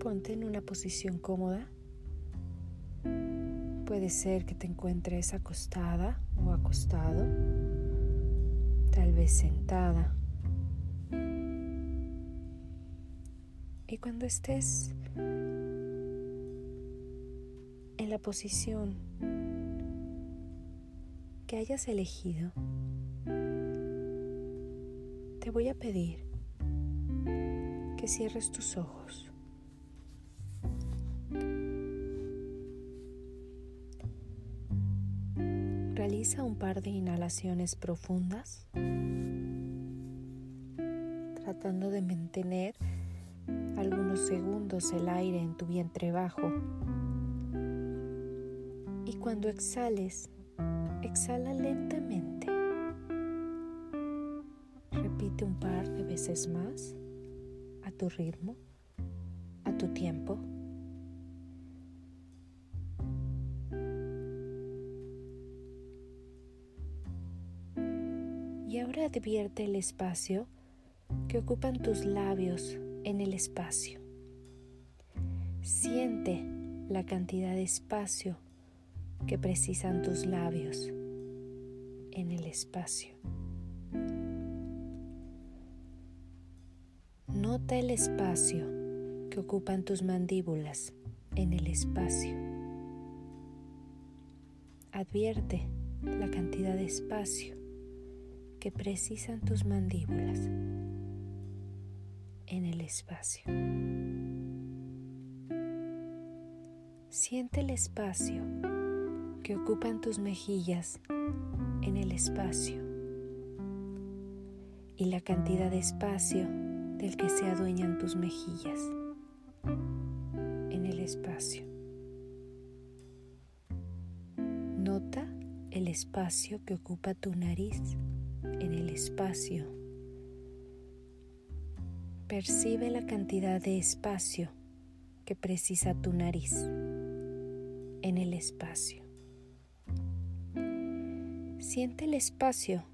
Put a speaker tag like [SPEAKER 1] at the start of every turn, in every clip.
[SPEAKER 1] Ponte en una posición cómoda. Puede ser que te encuentres acostada o acostado, tal vez sentada. Y cuando estés en la posición que hayas elegido, te voy a pedir que cierres tus ojos. Realiza un par de inhalaciones profundas, tratando de mantener algunos segundos el aire en tu vientre bajo. Y cuando exhales, exhala lentamente. Repite un par de veces más a tu ritmo, a tu tiempo. Y ahora advierte el espacio que ocupan tus labios en el espacio. Siente la cantidad de espacio que precisan tus labios en el espacio. Nota el espacio que ocupan tus mandíbulas en el espacio. Advierte la cantidad de espacio que precisan tus mandíbulas en el espacio. Siente el espacio que ocupan tus mejillas en el espacio y la cantidad de espacio del que se adueñan tus mejillas en el espacio. Nota el espacio que ocupa tu nariz en el espacio. Percibe la cantidad de espacio que precisa tu nariz en el espacio. Siente el espacio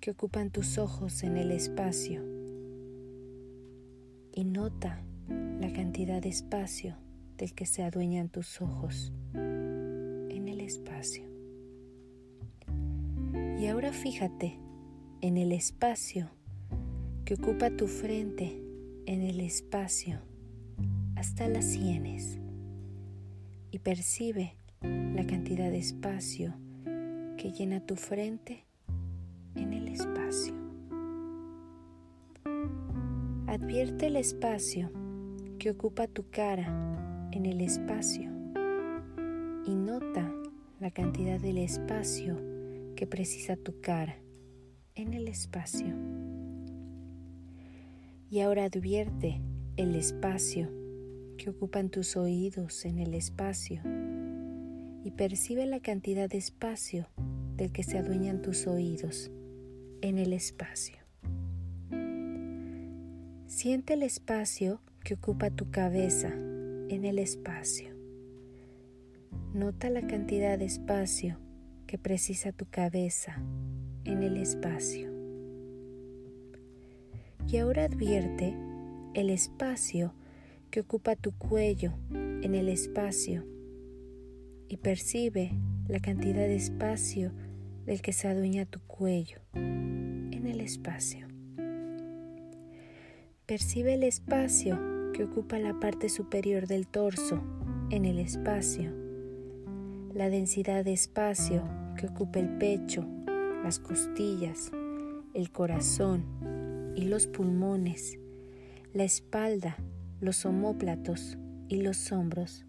[SPEAKER 1] que ocupan tus ojos en el espacio y nota la cantidad de espacio del que se adueñan tus ojos en el espacio. Y ahora fíjate en el espacio que ocupa tu frente en el espacio hasta las sienes y percibe la cantidad de espacio que llena tu frente en el espacio. Advierte el espacio que ocupa tu cara en el espacio y nota la cantidad del espacio que precisa tu cara en el espacio. Y ahora advierte el espacio que ocupan tus oídos en el espacio y percibe la cantidad de espacio del que se adueñan tus oídos en el espacio. Siente el espacio que ocupa tu cabeza en el espacio. Nota la cantidad de espacio que precisa tu cabeza en el espacio. Y ahora advierte el espacio que ocupa tu cuello en el espacio y percibe la cantidad de espacio del que se adueña tu cuello en el espacio. Percibe el espacio que ocupa la parte superior del torso en el espacio, la densidad de espacio que ocupa el pecho, las costillas, el corazón y los pulmones, la espalda, los omóplatos y los hombros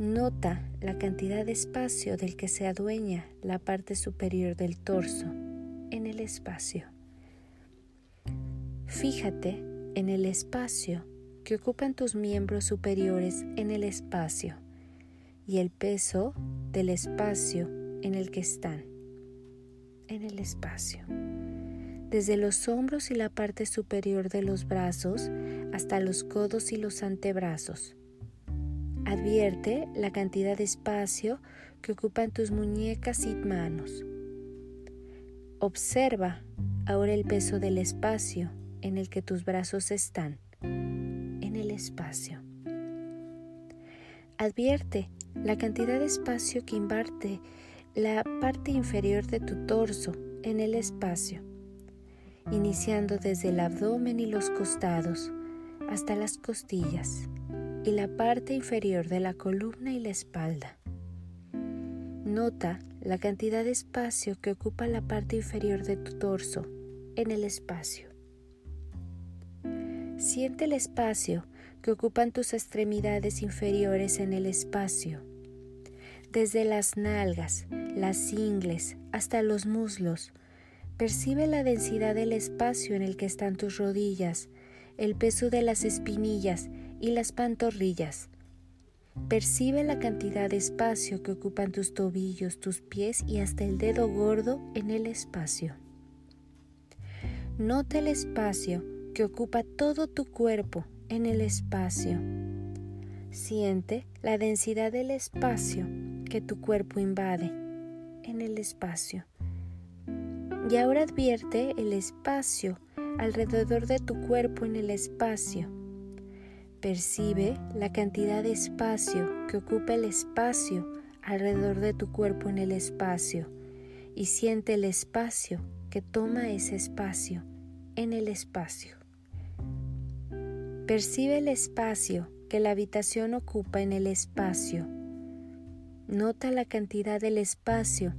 [SPEAKER 1] Nota la cantidad de espacio del que se adueña la parte superior del torso en el espacio. Fíjate en el espacio que ocupan tus miembros superiores en el espacio y el peso del espacio en el que están en el espacio. Desde los hombros y la parte superior de los brazos hasta los codos y los antebrazos Advierte la cantidad de espacio que ocupan tus muñecas y manos. Observa ahora el peso del espacio en el que tus brazos están, en el espacio. Advierte la cantidad de espacio que invarte la parte inferior de tu torso en el espacio, iniciando desde el abdomen y los costados hasta las costillas y la parte inferior de la columna y la espalda. Nota la cantidad de espacio que ocupa la parte inferior de tu torso en el espacio. Siente el espacio que ocupan tus extremidades inferiores en el espacio, desde las nalgas, las ingles hasta los muslos. Percibe la densidad del espacio en el que están tus rodillas, el peso de las espinillas y las pantorrillas. Percibe la cantidad de espacio que ocupan tus tobillos, tus pies y hasta el dedo gordo en el espacio. Nota el espacio que ocupa todo tu cuerpo en el espacio. Siente la densidad del espacio que tu cuerpo invade en el espacio. Y ahora advierte el espacio alrededor de tu cuerpo en el espacio. Percibe la cantidad de espacio que ocupa el espacio alrededor de tu cuerpo en el espacio y siente el espacio que toma ese espacio en el espacio. Percibe el espacio que la habitación ocupa en el espacio. Nota la cantidad del espacio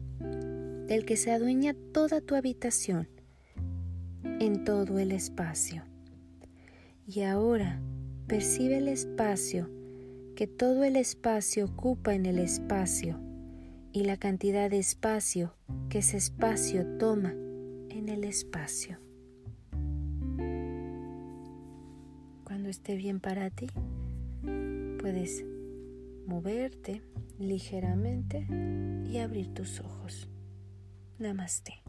[SPEAKER 1] del que se adueña toda tu habitación en todo el espacio. Y ahora percibe el espacio que todo el espacio ocupa en el espacio y la cantidad de espacio que ese espacio toma en el espacio. esté bien para ti, puedes moverte ligeramente y abrir tus ojos. Namaste.